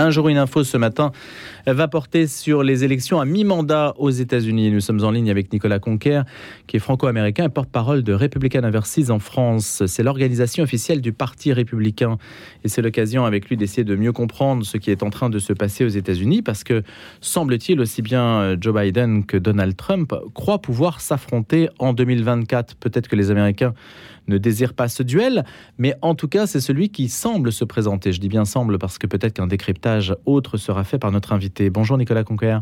Un jour, une info ce matin va porter sur les élections à mi-mandat aux États-Unis. Nous sommes en ligne avec Nicolas Conquer, qui est franco-américain et porte-parole de Republican Overseas en France. C'est l'organisation officielle du Parti républicain. Et c'est l'occasion avec lui d'essayer de mieux comprendre ce qui est en train de se passer aux États-Unis, parce que semble-t-il, aussi bien Joe Biden que Donald Trump croient pouvoir s'affronter en 2024. Peut-être que les Américains ne désirent pas ce duel, mais en tout cas, c'est celui qui semble se présenter. Je dis bien semble parce que peut-être qu'un décryptage autre sera fait par notre invité. Bonjour Nicolas Conquer.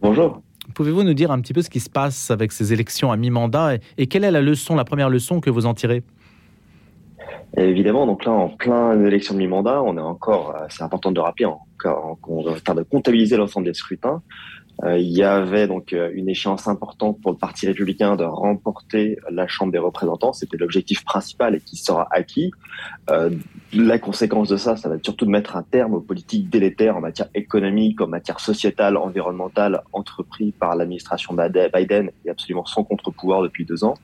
Bonjour. Pouvez-vous nous dire un petit peu ce qui se passe avec ces élections à mi-mandat et, quelle est la leçon, la première leçon que vous en tirez? Évidemment, donc là, en plein élection de mi-mandat, on est encore, euh, c'est important de rappeler, encore, on va de comptabiliser l'ensemble des scrutins. Euh, il y avait donc euh, une échéance importante pour le Parti républicain de remporter la Chambre des représentants. C'était l'objectif principal et qui sera acquis. Euh, la conséquence de ça, ça va être surtout de mettre un terme aux politiques délétères en matière économique, en matière sociétale, environnementale, entrepris par l'administration Biden et absolument sans contre-pouvoir depuis deux ans.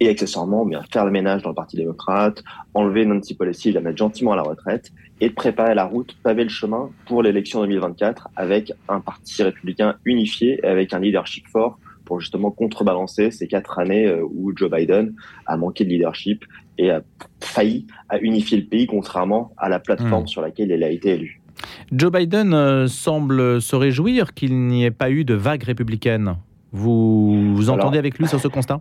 Et accessoirement, bien faire le ménage dans le Parti démocrate, enlever Nancy Pelosi, la mettre gentiment à la retraite et préparer la route, paver le chemin pour l'élection 2024 avec un parti républicain unifié avec un leadership fort pour justement contrebalancer ces quatre années euh, où Joe Biden a manqué de leadership et a failli à unifier le pays contrairement à la plateforme hmm. sur laquelle il a été élu. Joe Biden euh, semble se réjouir qu'il n'y ait pas eu de vague républicaine. Vous, vous entendez avec lui sur ce constat?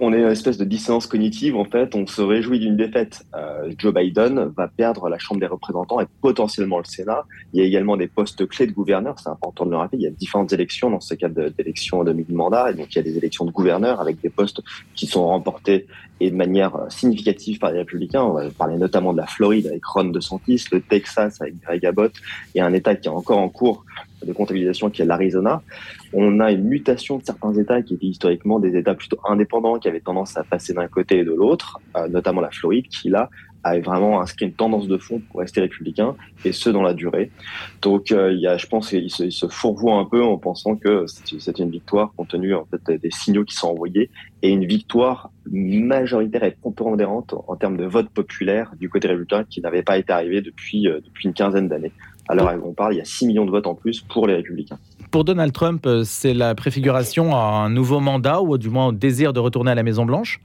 On est une espèce de dissonance cognitive. En fait, on se réjouit d'une défaite. Euh, Joe Biden va perdre la Chambre des représentants et potentiellement le Sénat. Il y a également des postes clés de gouverneurs. C'est important de le rappeler. Il y a différentes élections dans ce cas d'élections de mi-mandat. Et donc, il y a des élections de gouverneurs avec des postes qui sont remportés et de manière significative par les républicains. On va parler notamment de la Floride avec Ron DeSantis, le Texas avec Greg Abbott et un État qui est encore en cours de comptabilisation qui est l'Arizona. On a une mutation de certains États qui étaient historiquement des États plutôt indépendants, qui avaient tendance à passer d'un côté et de l'autre, euh, notamment la Floride, qui là a vraiment inscrit une tendance de fond pour rester républicain, et ce dans la durée. Donc euh, il y a, je pense qu'il se, il se fourvoie un peu en pensant que c'est une victoire compte tenu en fait des signaux qui sont envoyés, et une victoire majoritaire et prépondérante en termes de vote populaire du côté républicain qui n'avait pas été arrivé depuis, euh, depuis une quinzaine d'années. À l'heure où on parle, il y a 6 millions de votes en plus pour les républicains. Pour Donald Trump, euh, c'est la préfiguration à un nouveau mandat ou du moins au désir de retourner à la Maison-Blanche?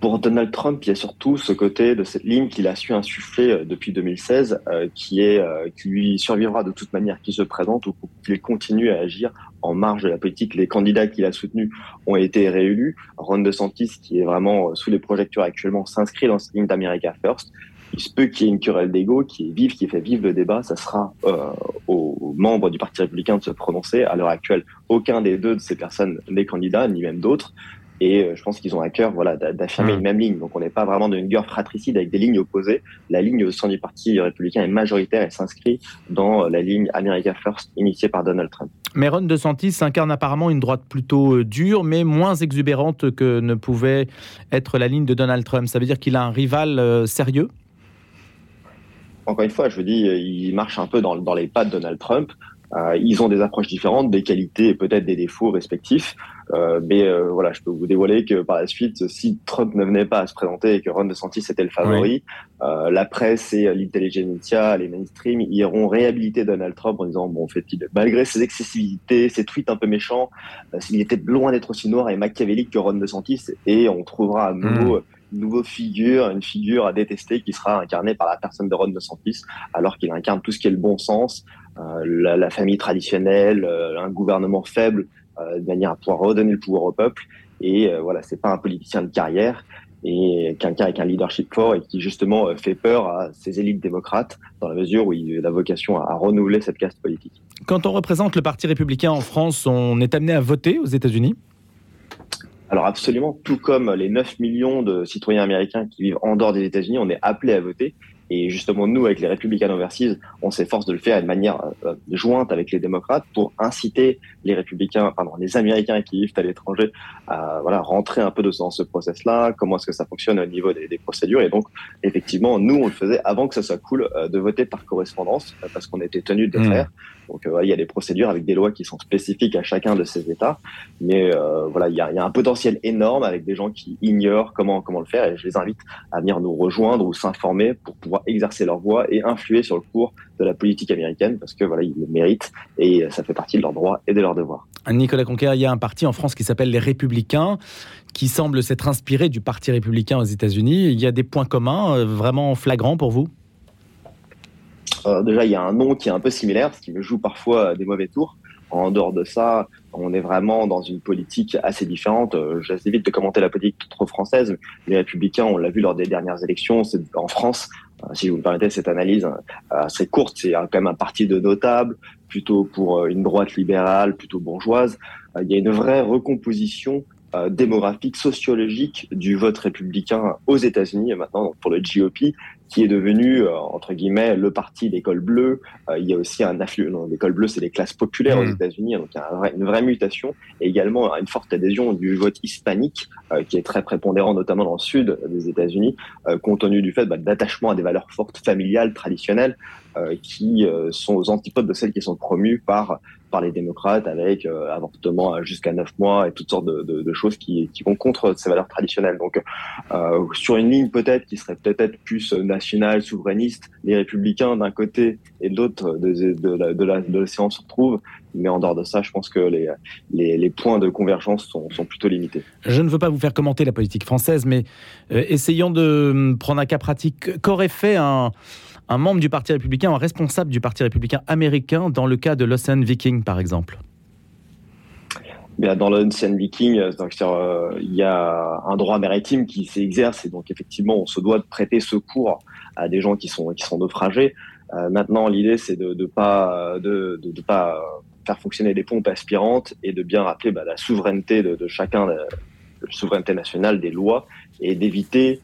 Pour Donald Trump, il y a surtout ce côté de cette ligne qu'il a su insuffler euh, depuis 2016, euh, qui est qui lui survivra de toute manière qui se présente ou qu'il continue à agir en marge de la politique. Les candidats qu'il a soutenus ont été réélus. Ron DeSantis, qui est vraiment sous les projecteurs actuellement, s'inscrit dans cette ligne d'America First il se peut qu'il y ait une querelle d'ego qui est vive, qui fait vivre le débat. Ça sera euh, aux membres du Parti républicain de se prononcer. À l'heure actuelle, aucun des deux de ces personnes n'est candidat, ni même d'autres. Et euh, je pense qu'ils ont à cœur voilà, d'affirmer une même ligne. Donc on n'est pas vraiment dans une guerre fratricide avec des lignes opposées. La ligne au sein du Parti républicain est majoritaire et s'inscrit dans la ligne America First initiée par Donald Trump. Mais Ron DeSantis incarne apparemment une droite plutôt euh, dure, mais moins exubérante que ne pouvait être la ligne de Donald Trump. Ça veut dire qu'il a un rival euh, sérieux? Encore une fois, je vous dis, ils marchent un peu dans, dans les pas de Donald Trump. Euh, ils ont des approches différentes, des qualités et peut-être des défauts respectifs. Euh, mais euh, voilà, je peux vous dévoiler que par la suite, si Trump ne venait pas à se présenter et que Ron DeSantis était le favori, la presse et l'intelligentsia, les mainstream, iront réhabiliter Donald Trump en disant bon, en fait, malgré ses excessivités, ses tweets un peu méchants, il était loin d'être aussi noir et machiavélique que Ron DeSantis, et on trouvera à nouveau. Nouvelle figure, une figure à détester qui sera incarnée par la personne de Ron DeSantis, alors qu'il incarne tout ce qui est le bon sens, euh, la, famille traditionnelle, euh, un gouvernement faible, euh, de manière à pouvoir redonner le pouvoir au peuple. Et voilà, c'est pas un politicien de carrière et quelqu'un avec un leadership fort et qui justement fait peur à ces élites démocrates dans la mesure où il a vocation à renouveler cette caste politique. Quand on représente le Parti républicain en France, on est amené à voter aux États-Unis? Alors absolument, tout comme les 9 millions de citoyens américains qui vivent en dehors des États-Unis, on est appelé à voter. Et justement, nous, avec les républicains Overseas, on s'efforce de le faire de manière euh, jointe avec les démocrates pour inciter les républicains, pardon, les Américains qui vivent à l'étranger à voilà rentrer un peu dans ce process-là. Comment est-ce que ça fonctionne au niveau des, des, procédures Et donc, effectivement, nous, on le faisait avant que ce soit cool euh, de voter par correspondance parce qu'on était tenu de le mmh. Donc euh, il y a des procédures avec des lois qui sont spécifiques à chacun de ces États, mais euh, voilà, il y a, un potentiel énorme avec des gens qui ignorent comment comment le faire, et je les invite à venir nous rejoindre ou s'informer pour pouvoir pouvoir exercer leur voix et influer sur le cours de la politique américaine parce que voilà, ils le méritent et ça fait partie de leurs droits et de leurs devoirs. Nicolas Conquer, il y a un parti en France qui s'appelle les Républicains qui semble s'être inspiré du Parti républicain aux États-Unis. Il y a des points communs euh, vraiment flagrants pour vous? Euh, Déjà, il y a un nom qui est un peu similaire, ce qui me joue parfois des mauvais tours. En dehors de ça, on est vraiment dans une politique assez différente. Euh, j'essaie vite de commenter la politique trop française. Les Républicains, on l'a vu lors des dernières élections, c'est en France. Si vous me permettez cette analyse assez courte, c'est quand même un parti de notables, plutôt pour une droite libérale, plutôt bourgeoise. Il y a une vraie recomposition euh, démographique, sociologique du vote républicain aux États-Unis et maintenant pour le GOP, qui est devenu euh, entre guillemets le parti d'école bleue. Euh, il y a aussi un afflux. L'école bleue, c'est les classes populaires aux mmh. États-Unis, donc il y a une vraie mutation et également une forte adhésion du vote hispanique, qui est très prépondérant notamment dans le sud des États-Unis, compte tenu du fait bah, d'attachement à des valeurs fortes familiales traditionnelles qui sont aux antipodes de celles qui sont promues par par les démocrates avec euh, avortement jusqu'à 9 mois et toutes sortes de, choses qui, vont contre ces valeurs traditionnelles. Donc, euh, sur une ligne peut-être qui serait peut-être plus nationale, souverainiste, les républicains d'un côté et de l'autre de, la, de, l'océan se retrouvent. Mais en dehors de ça, je pense que les, points de convergence sont, sont, plutôt limités. Je ne veux pas vous faire commenter la politique française, mais euh, essayons de hum, prendre un cas pratique. Qu'aurait fait un un membre du Parti républicain, un responsable du Parti républicain américain dans le cas de l'Ocean Viking, par exemple Bien, dans l'Ocean Viking, euh, euh, il y a un droit maritime qui s'exerce et donc effectivement, on se doit de prêter secours à des gens qui sont qui sont naufragés. Euh, maintenant, l'idée, c'est de ne pas de, pas faire fonctionner des pompes aspirantes et de bien rappeler bah, la souveraineté de, chacun, la, souveraineté nationale des lois et d'éviter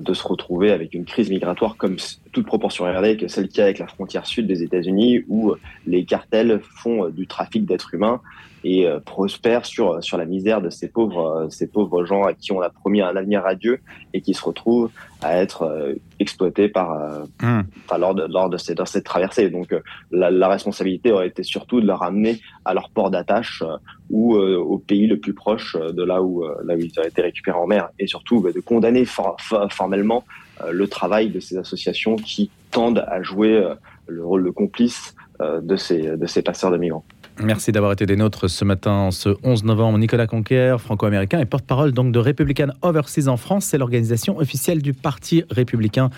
de se retrouver avec une crise migratoire comme toute proportion regardée que celle qu'il y a avec la frontière sud des États-Unis où euh, les cartels font euh, du trafic d'êtres humains et prospèrent sur sur la misère de ces pauvres ces pauvres gens à qui on a promis un avenir radieux et qui se retrouvent à être exploités par, mmh. lors de lors de cette, cette traversée. Donc la, la, responsabilité aurait été surtout de leur ramener à leur port d'attache ou euh, au pays le plus proche euh, de là où, euh, là où ils auraient été récupérés en mer, et surtout bah, de condamner formellement le travail de ces associations qui tendent à jouer le rôle de complice de ces, de ces passeurs de migrants. Merci d'avoir été des nôtres ce matin, ce 11 novembre. Nicolas Conquer, franco-américain et porte-parole donc de Republican Overseas en France. C'est l'organisation officielle du Parti républicain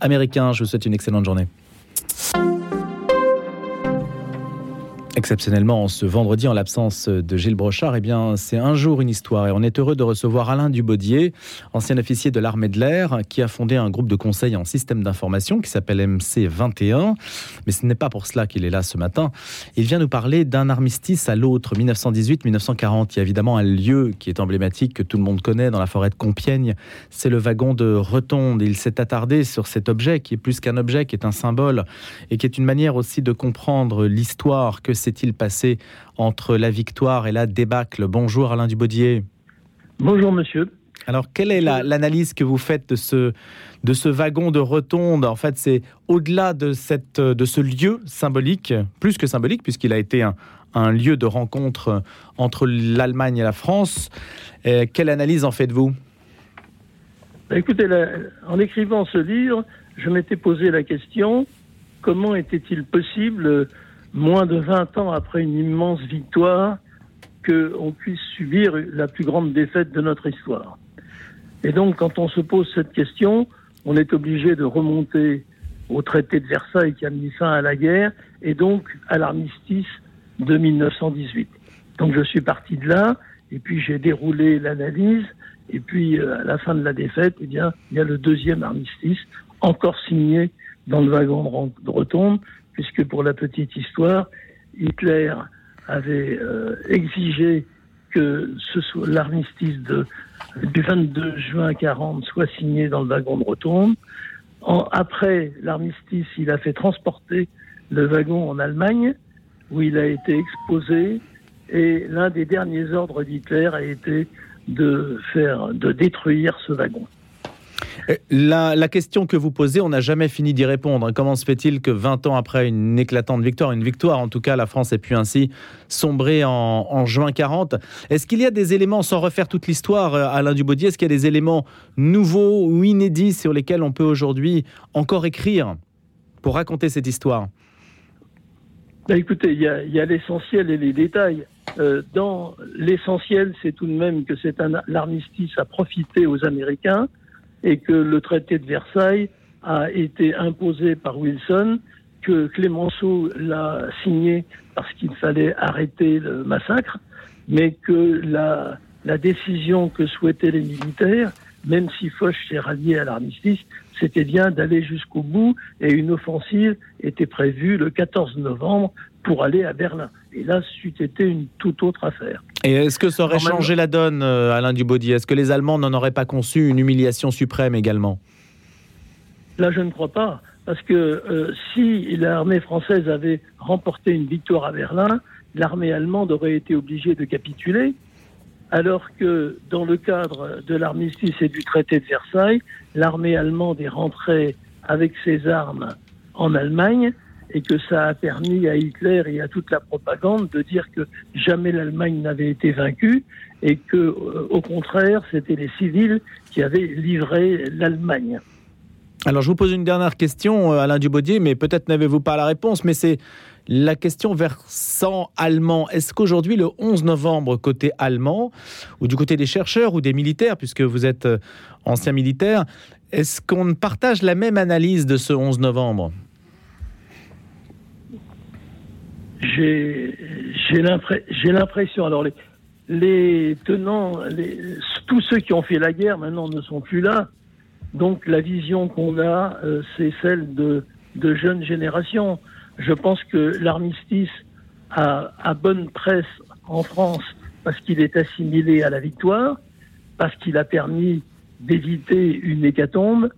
américain. Je vous souhaite une excellente journée. Exceptionnellement, ce vendredi, en l'absence de Gilles Brochard, eh bien, c'est un jour une histoire. Et on est heureux de recevoir Alain Dubaudier, ancien officier de l'armée de l'air, qui a fondé un groupe de conseil en système d'information qui s'appelle MC21. Mais ce n'est pas pour cela qu'il est là ce matin. Il vient nous parler d'un armistice à l'autre, 1918-1940. Il y a évidemment un lieu qui est emblématique, que tout le monde connaît dans la forêt de Compiègne. C'est le wagon de Retonde. Il s'est attardé sur cet objet qui est plus qu'un objet, qui est un symbole et qui est une manière aussi de comprendre l'histoire que s'est-il passé entre la victoire et la débâcle? Bonjour Alain Dubaudier. Bonjour monsieur. Alors, quelle est l'analyse que vous faites de ce, de ce wagon de rotonde En fait, c'est au-delà de, cette, de ce lieu symbolique, plus que symbolique, puisqu'il a été un, un, lieu de rencontre entre l'Allemagne et la France. quelle analyse en faites-vous? Bah, Écoutez, en écrivant ce livre, je m'étais posé la question comment était-il possible moins de 20 ans après une immense victoire, qu'on puisse subir la plus grande défaite de notre histoire. Et donc, quand on se pose cette question, on est obligé de remonter au traité de Versailles qui a mis fin à la guerre et donc à l'armistice de 1918. Donc je suis parti de là et puis j'ai déroulé l'analyse et puis euh, à la fin de la défaite, eh bien, il y a le deuxième armistice encore signé dans le wagon de Rotonde puisque pour la petite histoire, Hitler avait euh, exigé que l'armistice du 22 juin 40 soit signé dans le wagon de Rotonde. après l'armistice, il a fait transporter le wagon en Allemagne, où il a été exposé, et l'un des derniers ordres d'Hitler a été de faire, de détruire ce wagon. Euh, la, question que vous posez, on n'a jamais fini d'y répondre. Comment se fait-il que 20 ans après une éclatante victoire, une victoire en tout cas, la France ait pu ainsi sombrer en, juin 40 Est-ce qu'il y a des éléments, sans refaire toute l'histoire, euh, Alain Dubaudier, est-ce qu'il y a des éléments nouveaux ou inédits sur lesquels on peut aujourd'hui encore écrire pour raconter cette histoire? Bah, Écoutez, il y a, l'essentiel et les détails. Euh, dans l'essentiel, c'est tout de même que c'est un l'armistice a profité aux Américains et que le traité de Versailles a été imposé par Wilson, que Clémenceau l'a signé parce qu'il fallait arrêter le massacre, mais que la, la décision que souhaitaient les militaires, même si Foch s'est rallié à l'armistice, c'était bien d'aller jusqu'au bout et une offensive était prévue le 14 novembre pour aller à Berlin. Et là, c'eût été une toute autre affaire. Et est-ce que ça aurait changé la donne, euh, Alain Dubaudy? Est-ce que les Allemands n'en auraient pas conçu une humiliation suprême également? Là, je ne crois pas. Parce que euh, si l'armée française avait remporté une victoire à Berlin, l'armée allemande aurait été obligée de capituler, alors que dans le cadre de l'armistice et du traité de Versailles, l'armée allemande est rentrée avec ses armes en Allemagne et que ça a permis à Hitler et à toute la propagande de dire que jamais l'Allemagne n'avait été vaincue et que, euh, au contraire, c'était les civils qui avaient livré l'Allemagne. Alors, je vous pose une dernière question, euh, Alain Dubaudier, mais peut-être n'avez-vous pas la réponse, mais c'est la question versant allemand. Est-ce qu'aujourd'hui, le 11 novembre, côté allemand, ou du côté des chercheurs ou des militaires, puisque vous êtes euh, ancien militaire, est-ce qu'on partage la même analyse de ce 11 novembre? J'ai l'impression, alors les, les tenants, les, tous ceux qui ont fait la guerre maintenant ne sont plus là. Donc la vision qu'on a, euh, c'est celle de, de, jeunes générations. Je pense que l'armistice a, a, bonne presse en France parce qu'il est assimilé à la victoire, parce qu'il a permis d'éviter une hécatombe.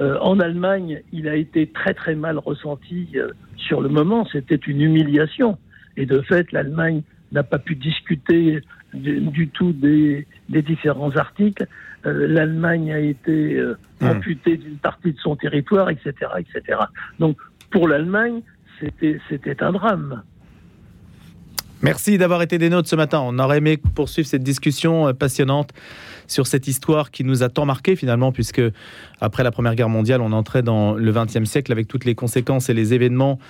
Euh, en Allemagne, il a été très très mal ressenti euh, sur le moment, c'était une humiliation. Et de fait, l'Allemagne n'a pas pu discuter du, tout des, différents articles. Euh, L'Allemagne a été euh, hmm. amputée d'une partie de son territoire, etc., etc. Donc, pour l'Allemagne, c'était un drame. Merci d'avoir été des nôtres ce matin. On aurait aimé poursuivre cette discussion euh, passionnante sur cette histoire qui nous a tant marqué finalement, puisque après la Première Guerre mondiale, on entrait dans le XXe siècle avec toutes les conséquences et les événements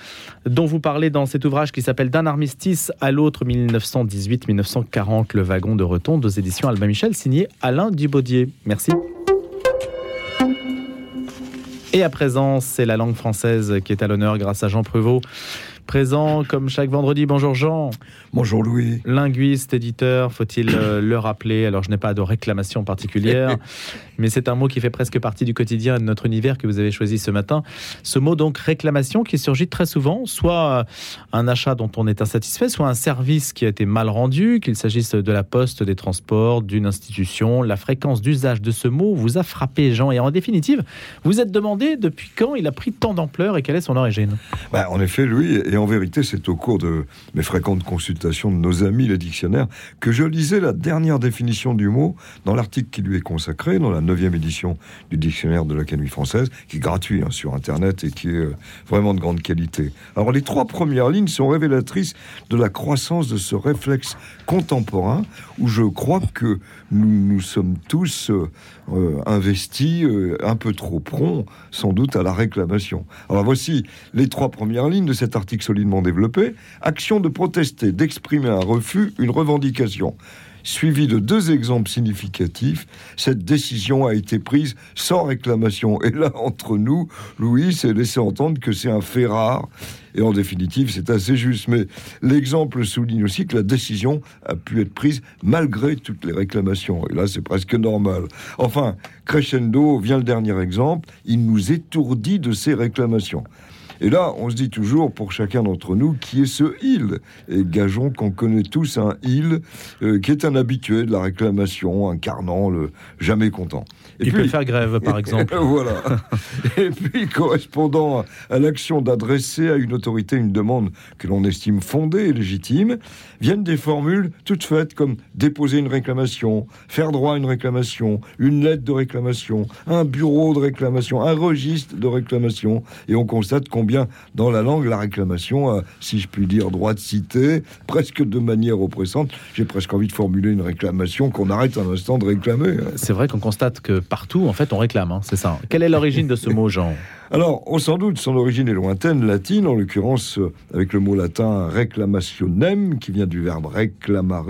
dont vous parlez dans cet ouvrage qui s'appelle D'un armistice à l'autre 1918-1940, le wagon de retombe aux éditions Albin Michel, signé Alain Dubaudier. Merci. Et à présent, c'est la langue française qui est à l'honneur grâce à Jean Prevot présent comme chaque vendredi. Bonjour Jean. Bonjour Louis. Linguiste, éditeur, faut-il euh, le rappeler? Alors je n'ai pas de réclamation particulière, mais c'est un mot qui fait presque partie du quotidien de notre univers que vous avez choisi ce matin. Ce mot donc réclamation qui surgit très souvent, soit euh, un achat dont on est insatisfait, soit un service qui a été mal rendu, qu'il s'agisse de la poste, des transports, d'une institution. La fréquence d'usage de ce mot vous a frappé Jean et en définitive, vous êtes demandé depuis quand il a pris tant d'ampleur et quelle est son origine? Bah, En effet, Louis, et en vérité, c'est au cours de mes fréquentes consultations de nos amis les dictionnaires que je lisais la dernière définition du mot dans l'article qui lui est consacré, dans la neuvième édition du dictionnaire de l'Académie française, qui est gratuit hein, sur Internet et qui est euh, vraiment de grande qualité. Alors les trois premières lignes sont révélatrices de la croissance de ce réflexe contemporain où je crois que nous, nous sommes tous euh, euh, investis un peu trop prompt, sans doute, à la réclamation. Alors voici les trois premières lignes de cet article solidement développé, action de protester, d'exprimer un refus, une revendication. Suivi de deux exemples significatifs, cette décision a été prise sans réclamation. Et là, entre nous, Louis s'est laissé entendre que c'est un fait rare. Et en définitive, c'est assez juste. Mais l'exemple souligne aussi que la décision a pu être prise malgré toutes les réclamations. Et là, c'est presque normal. Enfin, crescendo, vient le dernier exemple. Il nous étourdit de ces réclamations. Et là, on se dit toujours, pour chacun d'entre nous, qui est ce il? Et gageons qu'on connaît tous un il euh, qui est un habitué de la réclamation, incarnant le jamais content. Et Il peut faire grève, par exemple. voilà. Et puis, correspondant à l'action d'adresser à une autorité une demande que l'on estime fondée et légitime, viennent des formules toutes faites comme déposer une réclamation, faire droit à une réclamation, une lettre de réclamation, un bureau de réclamation, un registre de réclamation. Et on constate dans la langue la réclamation a, si je puis dire, droit de citer, presque de manière oppressante. J'ai presque envie de formuler une réclamation qu'on arrête un instant de réclamer. C'est vrai qu'on constate que partout, en fait, on réclame, hein, c'est ça. Quelle est l'origine de ce mot, Jean? Alors, on sans doute, son origine est lointaine, latine, en l'occurrence avec le mot latin reclamationem, qui vient du verbe reclamare,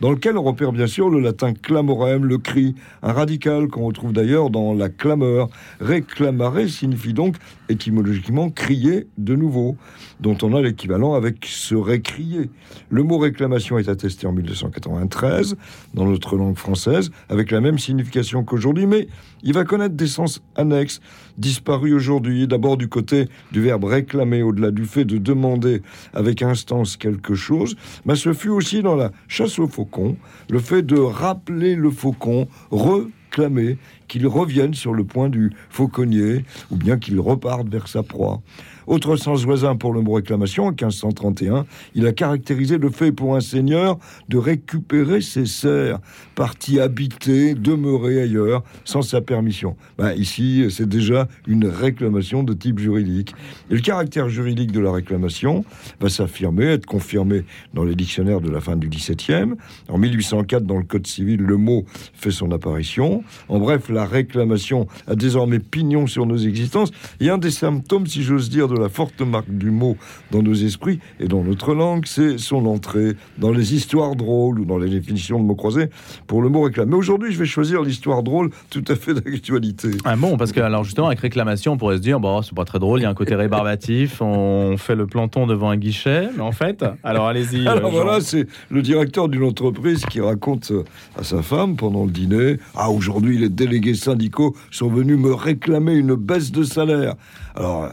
dans lequel on repère bien sûr le latin clamorem, le cri, un radical qu'on retrouve d'ailleurs dans la clameur. Reclamare signifie donc étymologiquement crier de nouveau, dont on a l'équivalent avec se récrier. Le mot réclamation est attesté en 1293 dans notre langue française, avec la même signification qu'aujourd'hui, mais il va connaître des sens annexes, disparus aujourd'hui, d'abord du côté du verbe réclamer, au-delà du fait de demander avec instance quelque chose, mais ce fut aussi dans la chasse au faucon, le fait de rappeler le faucon, reclamer qu'il revienne sur le point du fauconnier, ou bien qu'il reparte vers sa proie. Autre sens voisin pour le mot réclamation, en 1531, il a caractérisé le fait pour un seigneur de récupérer ses serfs, partis habités, demeurés ailleurs, sans sa permission. Ben, ici, c'est déjà une réclamation de type juridique. Et le caractère juridique de la réclamation va s'affirmer, être confirmé dans les dictionnaires de la fin du XVIIe. En 1804, dans le Code civil, le mot fait son apparition. En bref, la réclamation a désormais pignon sur nos existences. Et un des symptômes, si j'ose dire, de la forte marque du mot dans nos esprits et dans notre langue, c'est son entrée dans les histoires drôles ou dans les définitions de mots croisés pour le mot réclame. Mais aujourd'hui, je vais choisir l'histoire drôle tout à fait d'actualité. Ah bon, parce que alors justement, avec réclamation, on pourrait se dire, bon, c'est pas très drôle, il y a un côté rébarbatif, on fait le planton devant un guichet, mais en fait, alors allez-y. Alors voilà, c'est le directeur d'une entreprise qui raconte à sa femme pendant le dîner, ah aujourd'hui les délégués syndicaux sont venus me réclamer une baisse de salaire. Alors,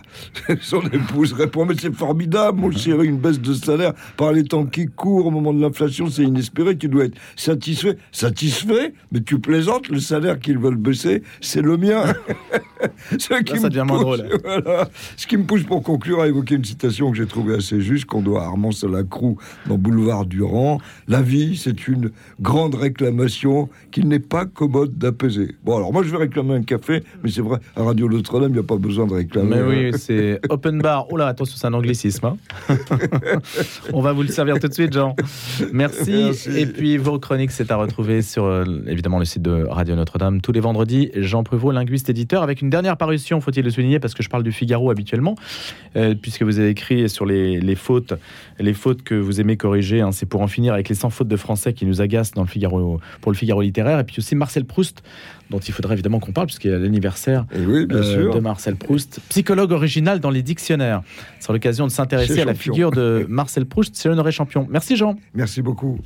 son épouse répond Mais c'est formidable, mon chéri, une baisse de salaire par les temps qui courent au moment de l'inflation, c'est inespéré. Tu dois être satisfait. Satisfait Mais tu plaisantes, le salaire qu'ils veulent baisser, c'est le mien. Ce qui ça devient moins drôle. Ce qui me pousse pour conclure à évoquer une citation que j'ai trouvée assez juste, qu'on doit à Armand Salacrou dans Boulevard Durand. La vie, c'est une grande réclamation qu'il n'est pas commode d'apaiser. Bon, alors moi, je vais réclamer un café, mais c'est vrai, à Radio Notre-Dame, il n'y a pas besoin de réclamer. Mais oui, c'est open bar. Oh là, attention, c'est un anglicisme. Hein. On va vous le servir tout de suite, Jean. Merci. Et puis, vos chroniques, c'est à retrouver sur euh, évidemment le site de Radio Notre-Dame tous les vendredis. Jean Pruvot, linguiste éditeur, avec une dernière parution, faut-il le souligner, parce que je parle du Figaro habituellement, euh, puisque vous avez écrit sur les, fautes, les fautes que vous aimez corriger. Hein. c'est pour en finir avec les 100 fautes de français qui nous agacent dans le Figaro, pour le Figaro littéraire. Et puis aussi Marcel Proust, dont il faudrait évidemment qu'on parle, puisqu'il y a l'anniversaire eh euh, de Marcel Proust, psychologue original dans les dictionnaires. C'est l'occasion de s'intéresser à la figure de Marcel Proust, c'est l'honoré champion. Merci Jean. Merci beaucoup.